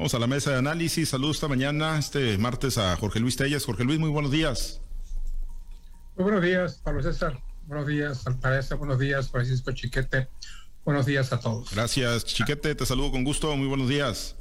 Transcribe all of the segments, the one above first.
Vamos a la mesa de análisis. Saludos esta mañana, este martes a Jorge Luis Telles. Jorge Luis, muy buenos días. Muy buenos días, Pablo César. Buenos días, Alpareza. Buenos días, Francisco Chiquete. Buenos días a todos. Gracias, Chiquete. Te saludo con gusto. Muy buenos días.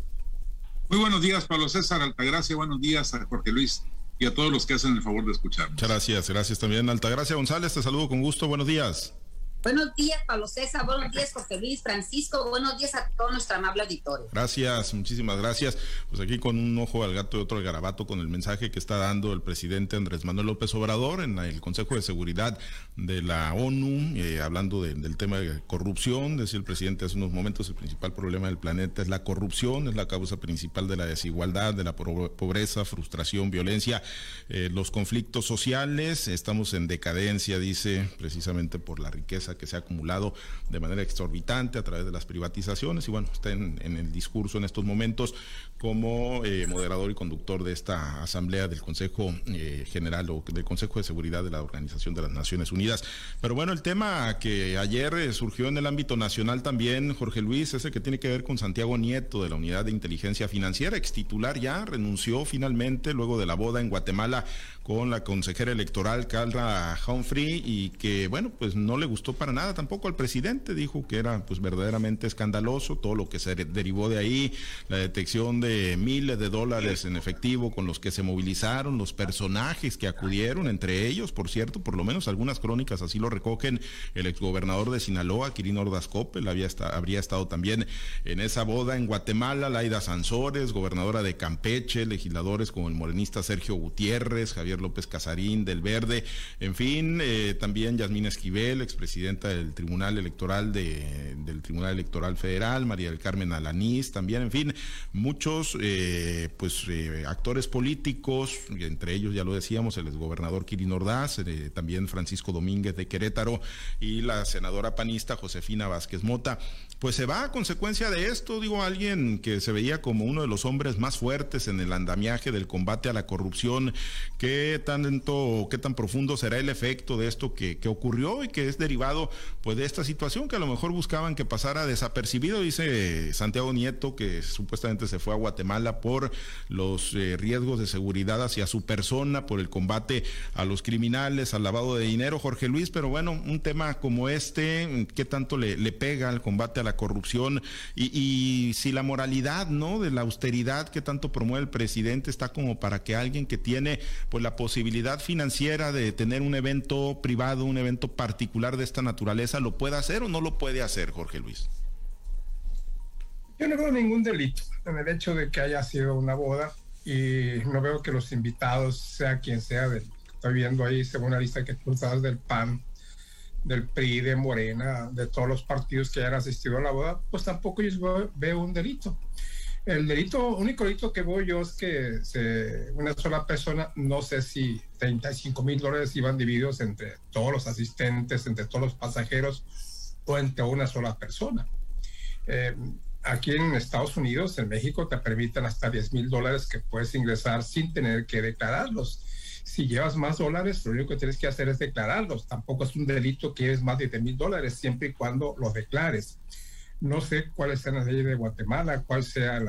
Muy buenos días, Pablo César Altagracia. Buenos días a Jorge Luis y a todos los que hacen el favor de escucharnos. Muchas gracias. Gracias también, Altagracia González. Te saludo con gusto. Buenos días. Buenos días, Pablo César. Buenos días, Jorge Luis, Francisco. Buenos días a todo nuestro amable auditorio. Gracias, muchísimas gracias. Pues aquí con un ojo al gato y otro al garabato con el mensaje que está dando el presidente Andrés Manuel López Obrador en el Consejo de Seguridad de la ONU, eh, hablando del tema de corrupción. Decía el presidente hace unos momentos, el principal problema del planeta es la corrupción, es la causa principal de la desigualdad, de la pobreza, frustración, violencia, eh, los conflictos sociales. Estamos en decadencia, dice, precisamente por la riqueza que se ha acumulado de manera exorbitante a través de las privatizaciones. Y bueno, está en, el discurso en estos momentos como eh, moderador y conductor de esta asamblea del Consejo eh, General o del Consejo de Seguridad de la Organización de las Naciones Unidas. Pero bueno, el tema que ayer eh, surgió en el ámbito nacional también, Jorge Luis, ese que tiene que ver con Santiago Nieto de la Unidad de Inteligencia Financiera, ex titular ya, renunció finalmente luego de la boda en Guatemala con la consejera electoral Carla Humphrey y que bueno, pues no le gustó para nada tampoco al presidente, dijo que era pues verdaderamente escandaloso todo lo que se derivó de ahí, la detección de miles de dólares en efectivo con los que se movilizaron, los personajes que acudieron, entre ellos, por cierto, por lo menos algunas crónicas así lo recogen, el exgobernador de Sinaloa, Quirino Ordaz Coppel, había habría estado también en esa boda en Guatemala, Laida Sansores, gobernadora de Campeche, legisladores como el morenista Sergio Gutiérrez, Javier López Casarín del Verde, en fin, eh, también Yasmín Esquivel, expresidente del Tribunal Electoral de, del Tribunal Electoral Federal, María del Carmen Alanís, también, en fin, muchos eh, pues eh, actores políticos, entre ellos ya lo decíamos, el exgobernador Kirin Ordaz, eh, también Francisco Domínguez de Querétaro y la senadora panista Josefina Vázquez Mota pues se va a consecuencia de esto, digo, alguien que se veía como uno de los hombres más fuertes en el andamiaje del combate a la corrupción, qué tanto, qué tan profundo será el efecto de esto que, ocurrió y que es derivado pues de esta situación que a lo mejor buscaban que pasara desapercibido, dice Santiago Nieto, que supuestamente se fue a Guatemala por los eh, riesgos de seguridad hacia su persona, por el combate a los criminales, al lavado de dinero, Jorge Luis, pero bueno, un tema como este, ¿qué tanto le, le pega al combate a la la corrupción y, si la moralidad, ¿no? De la austeridad que tanto promueve el presidente está como para que alguien que tiene pues la posibilidad financiera de tener un evento privado, un evento particular de esta naturaleza, lo pueda hacer o no lo puede hacer, Jorge Luis. Yo no veo ningún delito en el hecho de que haya sido una boda y no veo que los invitados, sea quien sea, estoy viendo ahí según la lista que tú del PAN, del PRI, de Morena, de todos los partidos que hayan asistido a la boda, pues tampoco yo veo un delito. El delito, único delito que veo yo es que una sola persona, no sé si 35 mil dólares iban divididos entre todos los asistentes, entre todos los pasajeros o entre una sola persona. Eh, aquí en Estados Unidos, en México, te permiten hasta 10 mil dólares que puedes ingresar sin tener que declararlos si llevas más dólares, lo único que tienes que hacer es declararlos. Tampoco es un delito que es más de 10 mil dólares, siempre y cuando los declares. No sé cuál es la ley de Guatemala, cuál sea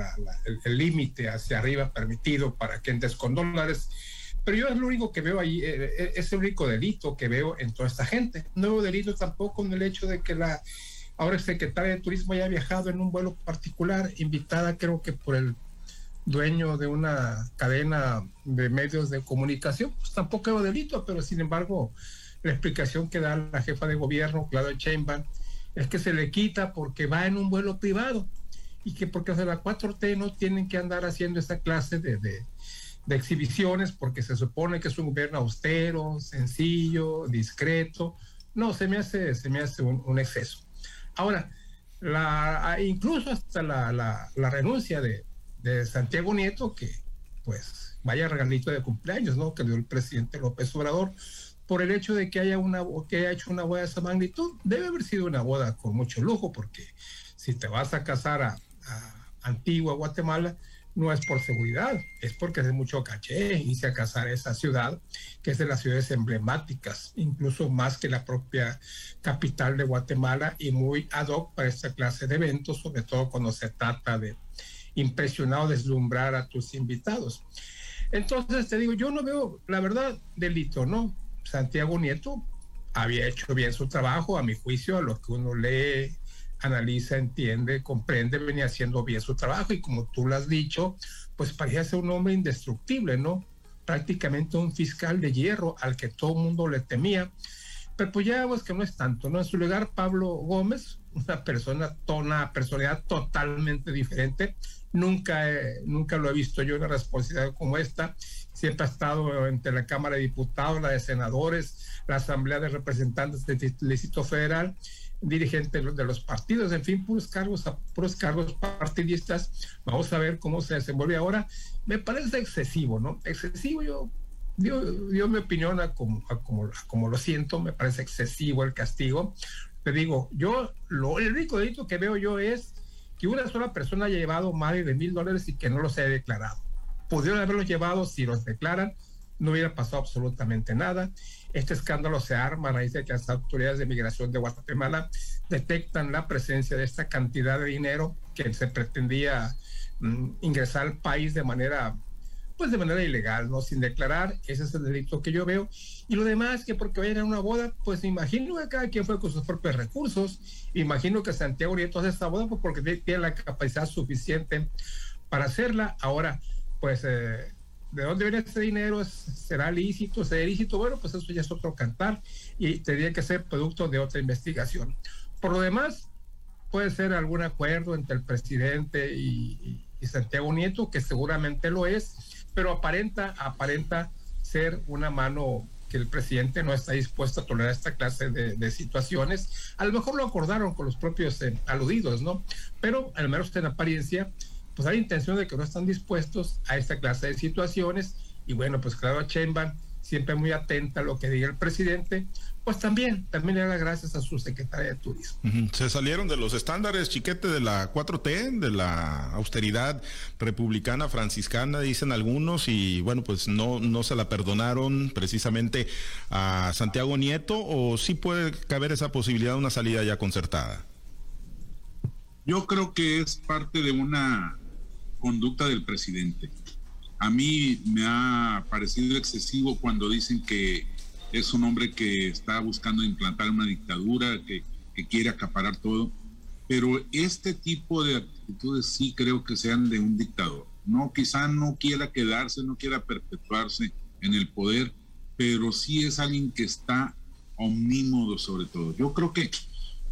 el límite hacia arriba permitido para que entres con dólares, pero yo es lo único que veo ahí, eh, eh, es el único delito que veo en toda esta gente. No veo delito tampoco en el hecho de que la ahora el de Turismo haya viajado en un vuelo particular, invitada creo que por el dueño de una cadena de medios de comunicación, pues tampoco es delito, pero sin embargo, la explicación que da la jefa de gobierno, Claudia Sheinbaum, es que se le quita porque va en un vuelo privado y que porque de la 4T no tienen que andar haciendo esa clase de, de, exhibiciones porque se supone que es un gobierno austero, sencillo, discreto. No, se me hace, se me hace un, exceso. Ahora, la, incluso hasta la, la, la renuncia de, de Santiago Nieto, que pues vaya regalito de cumpleaños, ¿no? Que dio el presidente López Obrador, por el hecho de que haya una que haya hecho una boda de esa magnitud, debe haber sido una boda con mucho lujo, porque si te vas a casar a, Antigua, Guatemala, no es por seguridad, es porque es mucho caché irse a casar a esa ciudad, que es de las ciudades emblemáticas, incluso más que la propia capital de Guatemala y muy ad hoc para esta clase de eventos, sobre todo cuando se trata de impresionar o deslumbrar a tus invitados. Entonces te digo, yo no veo, la verdad, delito, ¿no? Santiago Nieto había hecho bien su trabajo, a mi juicio, a lo que uno lee, analiza, entiende, comprende, venía haciendo bien su trabajo y como tú lo has dicho, pues parecía ser un hombre indestructible, ¿no? Prácticamente un fiscal de hierro al que todo el mundo le temía. Pero pues ya pues que no es tanto, ¿no? En su lugar, Pablo Gómez, una persona, una personalidad totalmente diferente. Nunca, nunca lo he visto yo en una responsabilidad como esta. Siempre ha estado entre la Cámara de Diputados, la de Senadores, la Asamblea de Representantes del Distrito Federal dirigente de los partidos, en fin, puros cargos, puros cargos partidistas. Vamos a ver cómo se desenvuelve ahora. Me parece excesivo, ¿no? Excesivo, yo dio, mi opinión a como, como, como, lo siento, me parece excesivo el castigo. Te digo, yo, lo, el único delito que veo yo es que una sola persona haya llevado más de mil dólares y que no los haya declarado. Pudieron haberlos llevado si los declaran, no hubiera pasado absolutamente nada. Este escándalo se arma a raíz de que las autoridades de migración de Guatemala detectan la presencia de esta cantidad de dinero que se pretendía mm, ingresar al país de manera pues de manera ilegal, ¿no? Sin declarar, ese es el delito que yo veo. Y lo demás, que porque vayan a una boda, pues imagino que cada quien fue con sus propios recursos. Imagino que Santiago Nieto hace esta boda pues, porque tiene la capacidad suficiente para hacerla. Ahora, pues eh, ¿De dónde viene ese dinero? ¿Será lícito? ¿Será ilícito? Bueno, pues eso ya es otro cantar y tendría que ser producto de otra investigación. Por lo demás, puede ser algún acuerdo entre el presidente y, Santiago Nieto, que seguramente lo es, pero aparenta, aparenta ser una mano que el presidente no está dispuesto a tolerar esta clase de, situaciones. A lo mejor lo acordaron con los propios eh, aludidos, ¿no? Pero al menos en apariencia pues hay intención de que no están dispuestos a esta clase de situaciones y bueno, pues claro, Chemban siempre muy atenta a lo que diga el presidente, pues también, también le da gracias a su secretaria de Turismo. Se salieron de los estándares, chiquete, de la 4T, de la austeridad republicana franciscana, dicen algunos, y bueno, pues no, no se la perdonaron precisamente a Santiago Nieto, o sí puede caber esa posibilidad de una salida ya concertada. Yo creo que es parte de una conducta del presidente. A mí me ha parecido excesivo cuando dicen que es un hombre que está buscando implantar una dictadura, que, quiere acaparar todo, pero este tipo de actitudes sí creo que sean de un dictador. No, quizá no quiera quedarse, no quiera perpetuarse en el poder, pero sí es alguien que está omnímodo sobre todo. Yo creo que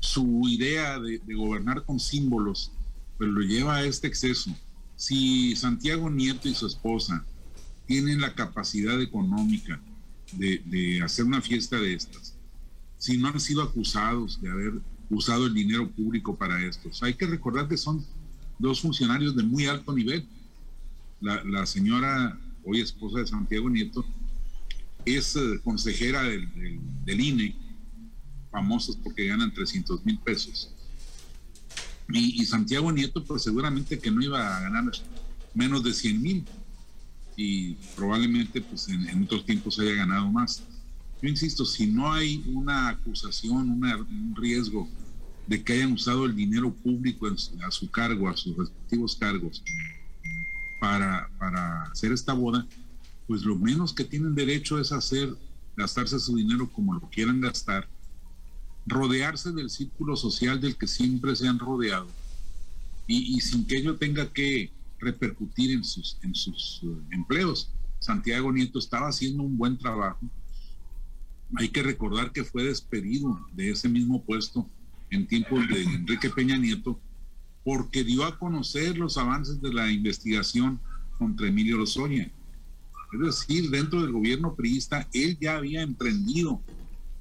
su idea de, de gobernar con símbolos, pues lo lleva a este exceso si Santiago Nieto y su esposa tienen la capacidad económica de, hacer una fiesta de estas, si no han sido acusados de haber usado el dinero público para estos, hay que recordar que son dos funcionarios de muy alto nivel. La, señora, hoy esposa de Santiago Nieto, es eh, consejera del, INE, famosos porque ganan 300 mil pesos y, Santiago Nieto, pues seguramente que no iba a ganar menos de 100 mil y probablemente pues en, otros tiempos haya ganado más. Yo insisto, si no hay una acusación, un riesgo de que hayan usado el dinero público a su cargo, a sus respectivos cargos, para, para hacer esta boda, pues lo menos que tienen derecho es hacer, gastarse su dinero como lo quieran gastar rodearse del círculo social del que siempre se han rodeado y, sin que ello tenga que repercutir en sus, en sus eh, empleos. Santiago Nieto estaba haciendo un buen trabajo. Hay que recordar que fue despedido de ese mismo puesto en tiempos de Enrique Peña Nieto porque dio a conocer los avances de la investigación contra Emilio Lozoya. Es decir, dentro del gobierno priista, él ya había emprendido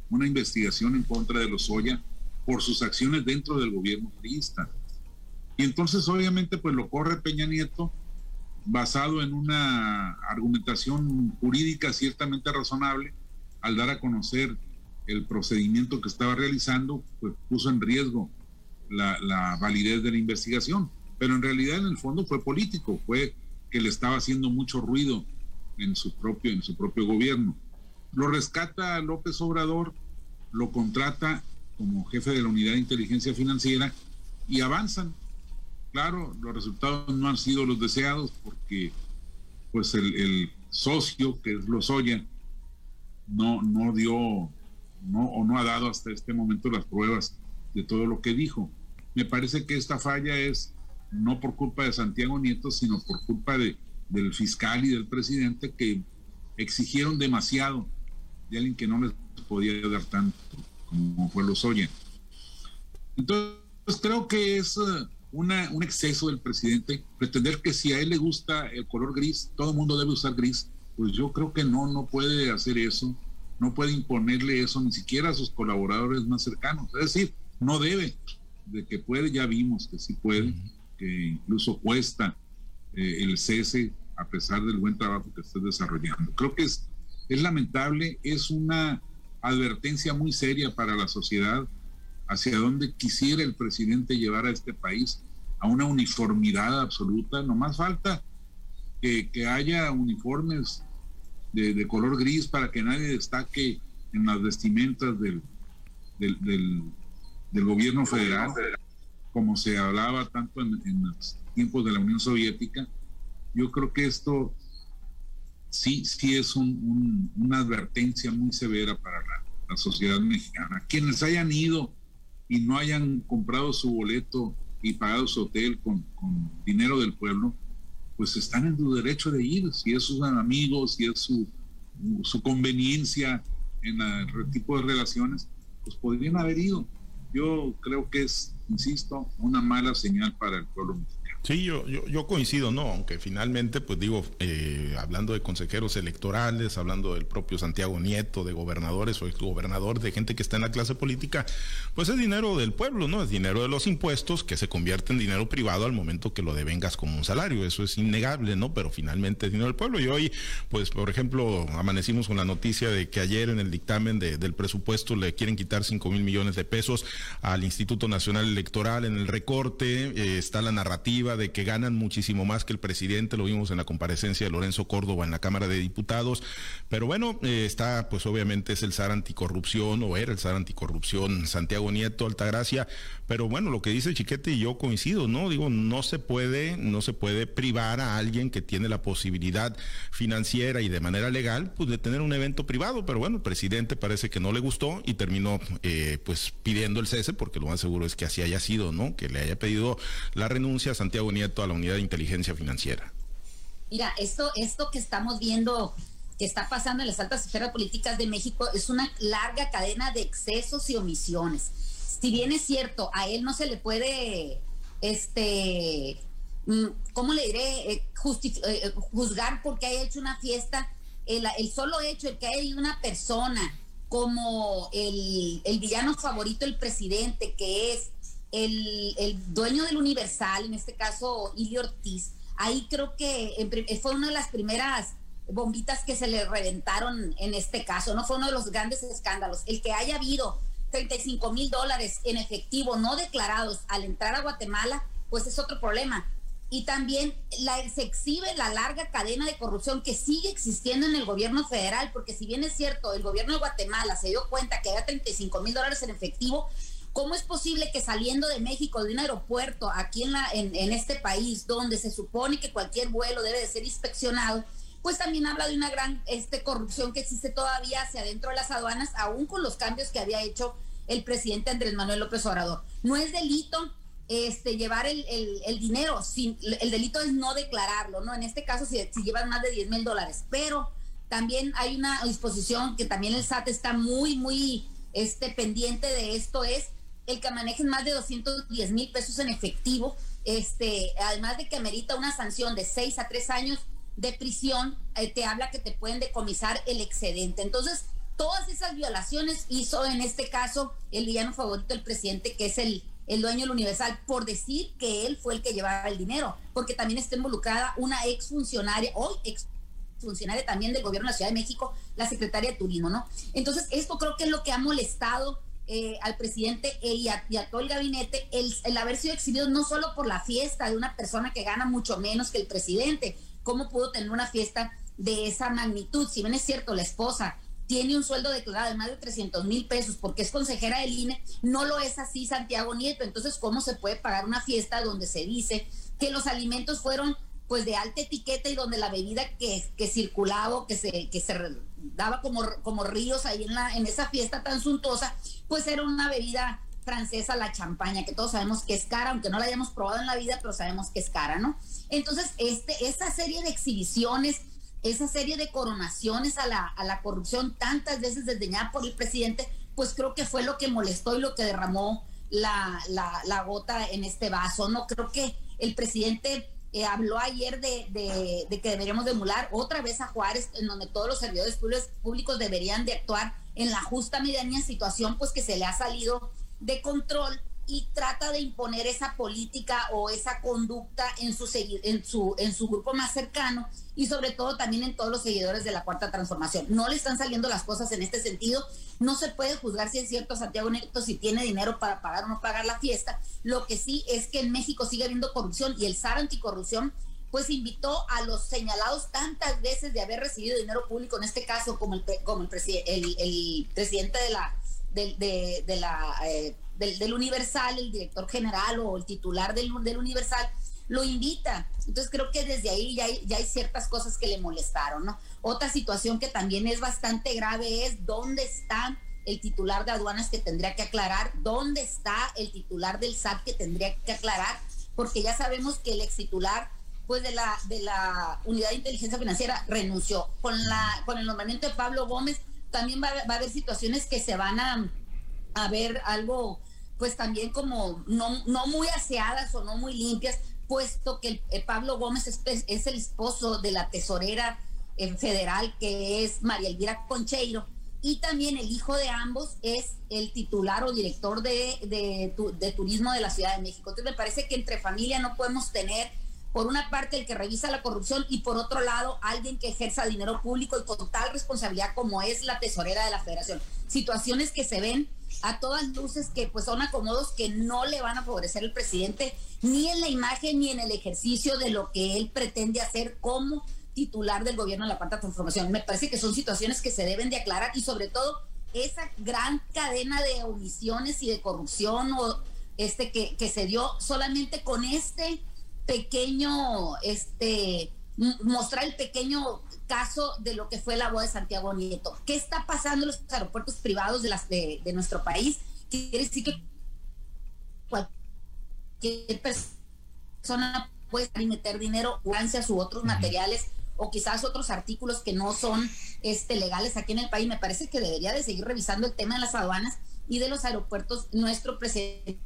una investigación en contra de los Oya por sus acciones dentro del gobierno priista. Y entonces obviamente pues lo corre Peña Nieto basado en una argumentación jurídica ciertamente razonable al dar a conocer el procedimiento que estaba realizando, pues puso en riesgo la, la, validez de la investigación. Pero en realidad en el fondo fue político, fue que le estaba haciendo mucho ruido en su propio, en su propio gobierno. Lo rescata López Obrador, lo contrata como jefe de la unidad de inteligencia financiera y avanzan. claro, los resultados no han sido los deseados porque pues el, socio que es Lozoya no, no dio no, o no ha dado hasta este momento las pruebas de todo lo que dijo. Me parece que esta falla es no por culpa de Santiago Nieto, sino por culpa de, del fiscal y del presidente que exigieron demasiado de alguien que no les podía dar tanto como fue Lozoya. Entonces, creo que es uh, una, un exceso del presidente pretender que si a él le gusta el color gris, todo el mundo debe usar gris. Pues yo creo que no, no puede hacer eso, no puede imponerle eso ni siquiera a sus colaboradores más cercanos. Es decir, no debe, de que puede, ya vimos que sí puede, que incluso cuesta eh, el cese a pesar del buen trabajo que está desarrollando. Creo que es, es lamentable, es una advertencia muy seria para la sociedad hacia dónde quisiera el presidente llevar a este país, a una uniformidad absoluta. No más falta que, haya uniformes de, color gris para que nadie destaque en las vestimentas del, del, gobierno federal, como se hablaba tanto en, los tiempos de la Unión Soviética. Yo creo que esto sí, sí es una advertencia muy severa para la, sociedad mexicana. Quienes hayan ido y no hayan comprado su boleto y pagado su hotel con, dinero del pueblo, pues están en su derecho de ir, si es sus amigos, si es su, su conveniencia en el tipo de relaciones, pues podrían haber ido. Yo creo que es, insisto, una mala señal para el pueblo mexicano. Sí, yo, yo, yo, coincido, ¿no? Aunque finalmente, pues digo, eh, hablando de consejeros electorales, hablando del propio Santiago Nieto, de gobernadores o gobernador, de gente que está en la clase política, pues es dinero del pueblo, ¿no? Es dinero de los impuestos que se convierte en dinero privado al momento que lo devengas como un salario. Eso es innegable, ¿no? Pero finalmente es dinero del pueblo. Y hoy, pues, por ejemplo, amanecimos con la noticia de que ayer en el dictamen del presupuesto le quieren quitar 5 mil millones de pesos al Instituto Nacional Electoral en el recorte. Eh, está la narrativa de que ganan muchísimo más que el presidente, lo vimos en la comparecencia de Lorenzo Córdoba en la Cámara de Diputados, pero bueno, eh, está pues obviamente es el SAR anticorrupción o era el SAR anticorrupción Santiago Nieto, Altagracia, pero bueno, lo que dice Chiquete y yo coincido, ¿no? Digo, no se puede, no se puede privar a alguien que tiene la posibilidad financiera y de manera legal, pues de tener un evento privado, pero bueno, el presidente parece que no le gustó y terminó eh, pues pidiendo el cese, porque lo más seguro es que así haya sido, ¿no? Que le haya pedido la renuncia a Nieto a la unidad de inteligencia financiera. Mira, esto, esto que estamos viendo que está pasando en las altas esferas políticas de México es una larga cadena de excesos y omisiones. Si bien es cierto, a él no se le puede, este, mm, ¿cómo le diré? Eh, eh, juzgar porque haya hecho una fiesta. El, solo hecho de que haya una persona como el, el villano favorito del presidente, que es el, dueño del Universal, en este caso Ili Ortiz, ahí creo que fue una de las primeras bombitas que se le reventaron en este caso, no fue uno de los grandes escándalos. El que haya habido 35 mil dólares en efectivo no declarados al entrar a Guatemala, pues es otro problema. Y también la, se exhibe la larga cadena de corrupción que sigue existiendo en el gobierno federal, porque si bien es cierto, el gobierno de Guatemala se dio cuenta que había 35 mil dólares en efectivo, ¿Cómo es posible que saliendo de México, de un aeropuerto aquí en, la, en, este país, donde se supone que cualquier vuelo debe de ser inspeccionado, pues también habla de una gran este, corrupción que existe todavía hacia adentro de las aduanas, aún con los cambios que había hecho el presidente Andrés Manuel López Obrador. No es delito este, llevar el, dinero, sin, el delito es no declararlo, ¿no? En este caso, si, si llevan más de 10 mil dólares, pero también hay una disposición que también el SAT está muy, muy este, pendiente de esto, es el que manejen más de 210 mil pesos en efectivo, este, además de que amerita una sanción de 6 a 3 años de prisión, eh, te habla que te pueden decomisar el excedente. Entonces, todas esas violaciones hizo en este caso el villano favorito del presidente, que es el, el dueño del Universal, por decir que él fue el que llevaba el dinero, porque también está involucrada una exfuncionaria, hoy ex funcionaria también del gobierno de la Ciudad de México, la secretaria de Turismo, ¿no? Entonces, esto creo que es lo que ha molestado eh, al presidente e, y, a, todo el gabinete el, haber sido exhibido no solo por la fiesta de una persona que gana mucho menos que el presidente, ¿cómo pudo tener una fiesta de esa magnitud? Si bien es cierto, la esposa tiene un sueldo declarado de más de 300 mil pesos porque es consejera del INE, no lo es así Santiago Nieto. Entonces, ¿cómo se puede pagar una fiesta donde se dice que los alimentos fueron pues de alta etiqueta y donde la bebida que, que circulaba, que se, que se daba como, como ríos ahí en, la, en esa fiesta tan suntuosa, pues era una bebida francesa, la champaña, que todos sabemos que es cara, aunque no la hayamos probado en la vida, pero sabemos que es cara, ¿no? Entonces, este, esa serie de exhibiciones, esa serie de coronaciones a la, a la corrupción, tantas veces desdeñada por el presidente, pues creo que fue lo que molestó y lo que derramó la, la, la gota en este vaso, ¿no? Creo que el presidente eh, habló ayer de, de, de, que deberíamos de emular otra vez a Juárez, en donde todos los servidores públicos, deberían de actuar en la justa medida en situación, pues que se le ha salido de control y trata de imponer esa política o esa conducta en su, en su, en su grupo más cercano y sobre todo también en todos los seguidores de la Cuarta Transformación. No le están saliendo las cosas en este sentido. No se puede juzgar si es cierto Santiago Neto si tiene dinero para pagar o no pagar la fiesta. Lo que sí es que en México sigue habiendo corrupción y el SAR anticorrupción pues invitó a los señalados tantas veces de haber recibido dinero público, en este caso como el, como el, el presidente de la de, eh, del, Universal, el director general o el titular del, del, Universal, lo invita. Entonces creo que desde ahí ya hay, ya hay ciertas cosas que le molestaron, ¿no? Otra situación que también es bastante grave es dónde está el titular de aduanas que tendría que aclarar, dónde está el titular del SAT que tendría que aclarar, porque ya sabemos que el ex titular pues de la de la unidad de inteligencia financiera renunció con la con el nombramiento de Pablo Gómez también va, a haber situaciones que se van a, a ver algo, pues también como no, no muy aseadas o no muy limpias, puesto que el, Pablo Gómez es, es, el esposo de la tesorera eh, federal que es María Elvira Concheiro y también el hijo de ambos es el titular o director de, de, de, turismo de la Ciudad de México. Entonces me parece que entre familia no podemos tener por una parte el que revisa la corrupción y por otro lado alguien que ejerza dinero público y con tal responsabilidad como es la tesorera de la federación. Situaciones que se ven a todas luces que pues son acomodos que no le van a favorecer al presidente ni en la imagen ni en el ejercicio de lo que él pretende hacer como titular del gobierno de la cuarta transformación. Me parece que son situaciones que se deben de aclarar y sobre todo esa gran cadena de omisiones y de corrupción o este que, que se dio solamente con este pequeño, este, mostrar el pequeño caso de lo que fue la boda de Santiago Nieto. ¿Qué está pasando en los aeropuertos privados de, las, de, nuestro país? Quiere decir que cualquier persona puede meter dinero, gracias u otros materiales o quizás otros artículos que no son este, legales aquí en el país. Me parece que debería de seguir revisando el tema de las aduanas y de los aeropuertos nuestro presidente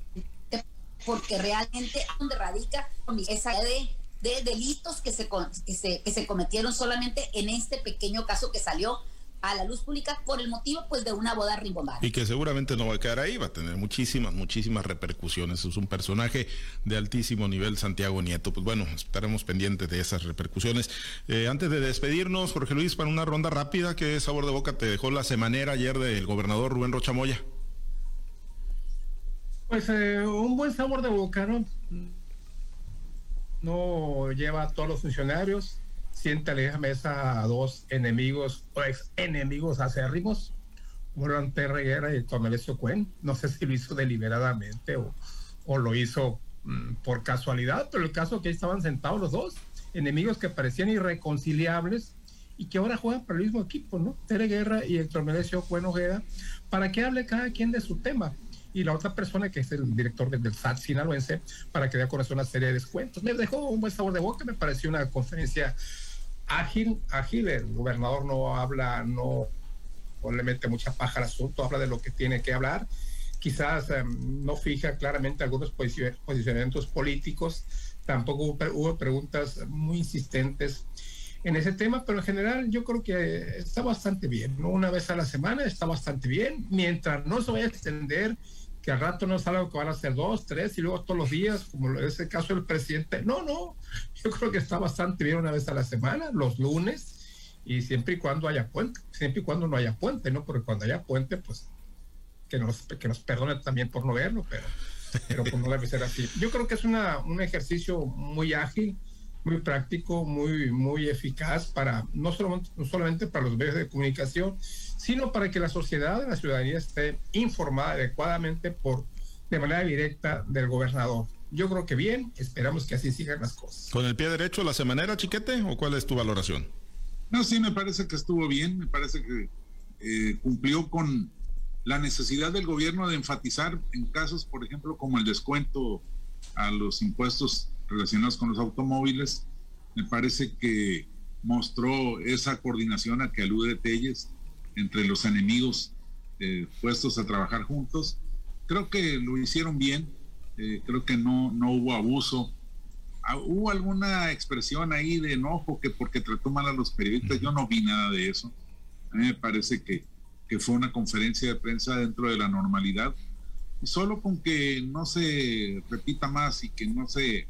porque realmente donde radica esa de, de delitos que se, que, se, que se cometieron solamente en este pequeño caso que salió a la luz pública por el motivo pues de una boda rimbombada. Y que seguramente no va a quedar ahí, va a tener muchísimas, muchísimas repercusiones. Es un personaje de altísimo nivel, Santiago Nieto. Pues bueno, estaremos pendientes de esas repercusiones. Eh, antes de despedirnos, Jorge Luis, para una ronda rápida, ¿qué sabor de boca te dejó la semanera ayer del gobernador Rubén Rochamoya? Pues eh, un buen sabor de boca, ¿no? No lleva a todos los funcionarios, sienta la mesa a dos enemigos o ex enemigos acérrimos, Juan Reguera y Tomelesio Cuen. No sé si lo hizo deliberadamente o, o lo hizo mm, por casualidad, pero el caso es que estaban sentados los dos, enemigos que parecían irreconciliables y que ahora juegan para el mismo equipo, ¿no? Tere Guerra y Héctor Melesio Cuen Ojeda, para que hable cada quien de su tema y la otra persona que es el director del SAT sinaloense para que dé a conocer una serie de descuentos. Me dejó un buen sabor de boca, me pareció una conferencia ágil, ágil, el gobernador no habla, no, le mete mucha paja al asunto, habla de lo que tiene que hablar, quizás em, no fija claramente algunos posicionamientos políticos, tampoco hubo preguntas muy insistentes en ese tema, pero en general yo creo que está bastante bien, ¿no? Una vez a la semana está bastante bien, mientras no se vaya a extender que al rato no es algo que van a ser dos, tres y luego todos los días, como es el caso del presidente. No, no, yo creo que está bastante bien una vez a la semana, los lunes, y siempre y cuando haya puente, siempre y cuando no haya puente, ¿no? Porque cuando haya puente, pues que nos, que nos perdone también por no verlo, pero, pero pues no debe ser así. Yo creo que es una, un ejercicio muy ágil, muy práctico, muy, muy eficaz para no solamente, no solamente para los medios de comunicación, sino para que la sociedad, la ciudadanía esté informada adecuadamente por de manera directa del gobernador. Yo creo que bien, esperamos que así sigan las cosas. ¿Con el pie derecho la semanera, chiquete, o cuál es tu valoración? No, sí, me parece que estuvo bien, me parece que eh, cumplió con la necesidad del gobierno de enfatizar en casos, por ejemplo, como el descuento a los impuestos relacionados con los automóviles, me parece que mostró esa coordinación a que alude Telles entre los enemigos eh, puestos a trabajar juntos. Creo que lo hicieron bien, eh, creo que no, no hubo abuso. Ah, hubo alguna expresión ahí de enojo que porque trató mal a los periodistas, yo no vi nada de eso. A mí me parece que, que fue una conferencia de prensa dentro de la normalidad. Solo con que no se repita más y que no se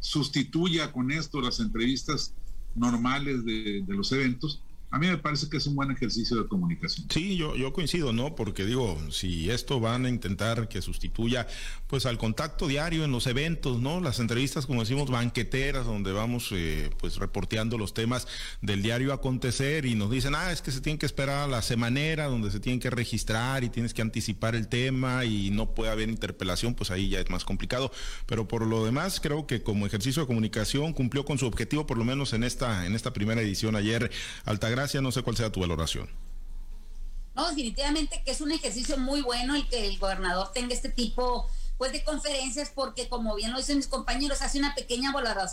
sustituya con esto las entrevistas normales de, los eventos, a mí me parece que es un buen ejercicio de comunicación. Sí, yo, yo coincido, ¿no? Porque digo, si esto van a intentar que sustituya pues al contacto diario en los eventos, ¿no? Las entrevistas, como decimos, banqueteras, donde vamos eh, pues reporteando los temas del diario acontecer y nos dicen, ah, es que se tiene que esperar a la semanera, donde se tienen que registrar y tienes que anticipar el tema y no puede haber interpelación, pues ahí ya es más complicado. Pero por lo demás, creo que como ejercicio de comunicación cumplió con su objetivo, por lo menos en esta, en esta primera edición ayer, Altagracia no sé cuál sea tu valoración. No, definitivamente que es un ejercicio muy bueno el que el gobernador tenga este tipo pues de conferencias porque como bien lo dicen mis compañeros hace una pequeña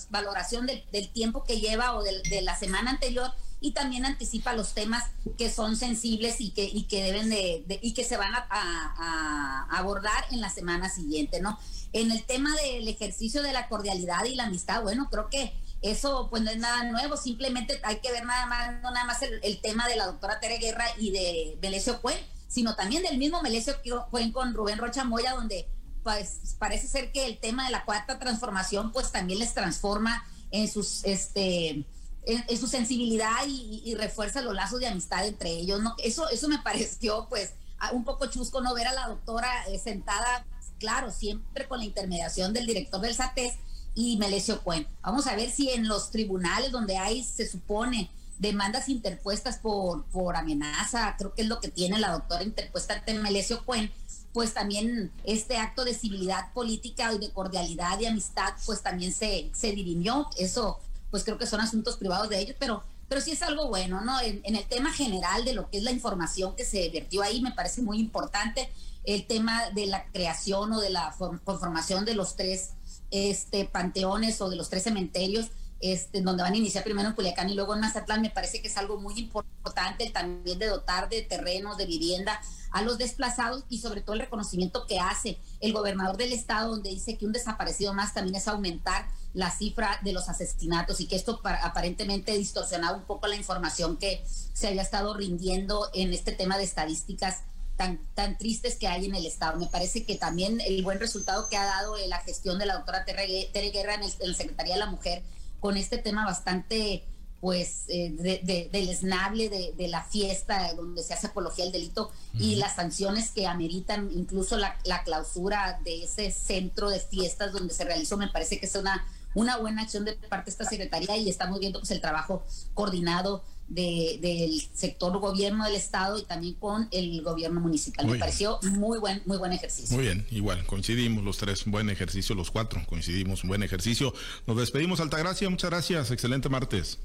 valoración del, tiempo que lleva o de la semana anterior y también anticipa los temas que son sensibles y que, y que deben de, y que se van a, a, abordar en la semana siguiente, ¿no? En el tema del ejercicio de la cordialidad y la amistad, bueno, creo que eso pues no es nada nuevo, simplemente hay que ver nada más, no nada más el, tema de la doctora Tere Guerra y de Melesio Cuen, sino también del mismo Melesio Cuen con Rubén Rocha Moya, donde pues parece ser que el tema de la cuarta transformación pues también les transforma en sus este en, su sensibilidad y, refuerza los lazos de amistad entre ellos. ¿no? Eso, eso me pareció pues un poco chusco no ver a la doctora eh, sentada, claro, siempre con la intermediación del director del SATES, y Melesio Cuen. Vamos a ver si en los tribunales donde hay, se supone, demandas interpuestas por, por amenaza, creo que es lo que tiene la doctora interpuesta ante Melesio Cuen, pues también este acto de civilidad política y de cordialidad y amistad, pues también se, se dirimió. Eso, pues creo que son asuntos privados de ellos, pero, pero sí es algo bueno, ¿no? En, en el tema general de lo que es la información que se vertió ahí, me parece muy importante el tema de la creación o de la conformación de los tres este, panteones o de los tres cementerios, este, donde van a iniciar primero en Culiacán y luego en Mazatlán, me parece que es algo muy importante también de dotar de terrenos, de vivienda a los desplazados y sobre todo el reconocimiento que hace el gobernador del estado, donde dice que un desaparecido más también es aumentar la cifra de los asesinatos y que esto aparentemente distorsionaba un poco la información que se había estado rindiendo en este tema de estadísticas tan, tan tristes que hay en el Estado. Me parece que también el buen resultado que ha dado la gestión de la doctora Tere, Guerra en, el, en la Secretaría de la Mujer con este tema bastante pues eh, de, del esnable de, la fiesta donde se hace apología al delito y las sanciones que ameritan incluso la, la, clausura de ese centro de fiestas donde se realizó me parece que es una una buena acción de parte de esta secretaría y estamos viendo pues el trabajo coordinado del sector gobierno del estado y también con el gobierno municipal. Me pareció muy buen, muy buen ejercicio. Muy bien, igual, coincidimos los tres, buen ejercicio, los cuatro, coincidimos, buen ejercicio. Nos despedimos, Altagracia, muchas gracias, excelente martes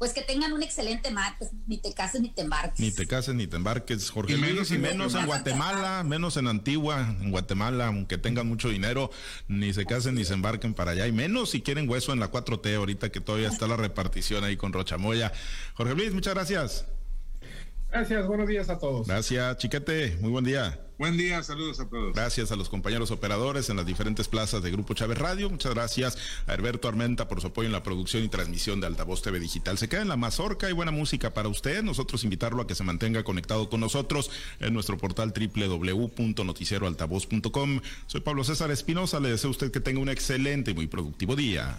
pues que tengan un excelente martes, ni te cases ni te embarques. Ni te cases ni te embarques, Jorge y menos, y menos en Guatemala, menos en Antigua, en Guatemala, aunque tengan mucho dinero, ni se casen ni se embarquen para allá, y menos si quieren hueso en la 4T ahorita que todavía está la repartición ahí con Rochamoya. Jorge Luis, muchas gracias. Gracias, buenos días a todos. Gracias, Chiquete, muy buen día. Buen día, saludos a todos. Gracias a los compañeros operadores en las diferentes plazas de Grupo Chávez Radio. Muchas gracias a Herberto Armenta por su apoyo en la producción y transmisión de Altavoz TV Digital. Se queda en la mazorca y buena música para usted. Nosotros invitarlo a que se mantenga conectado con nosotros en nuestro portal www.noticieroaltavoz.com. Soy Pablo César Espinosa. Le deseo a usted que tenga un excelente y muy productivo día.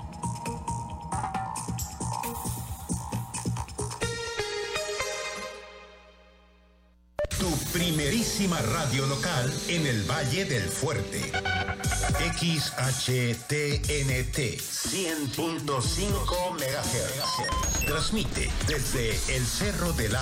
Radio local en el Valle del Fuerte. XHTNT 100.5 MHz. Transmite desde el Cerro de la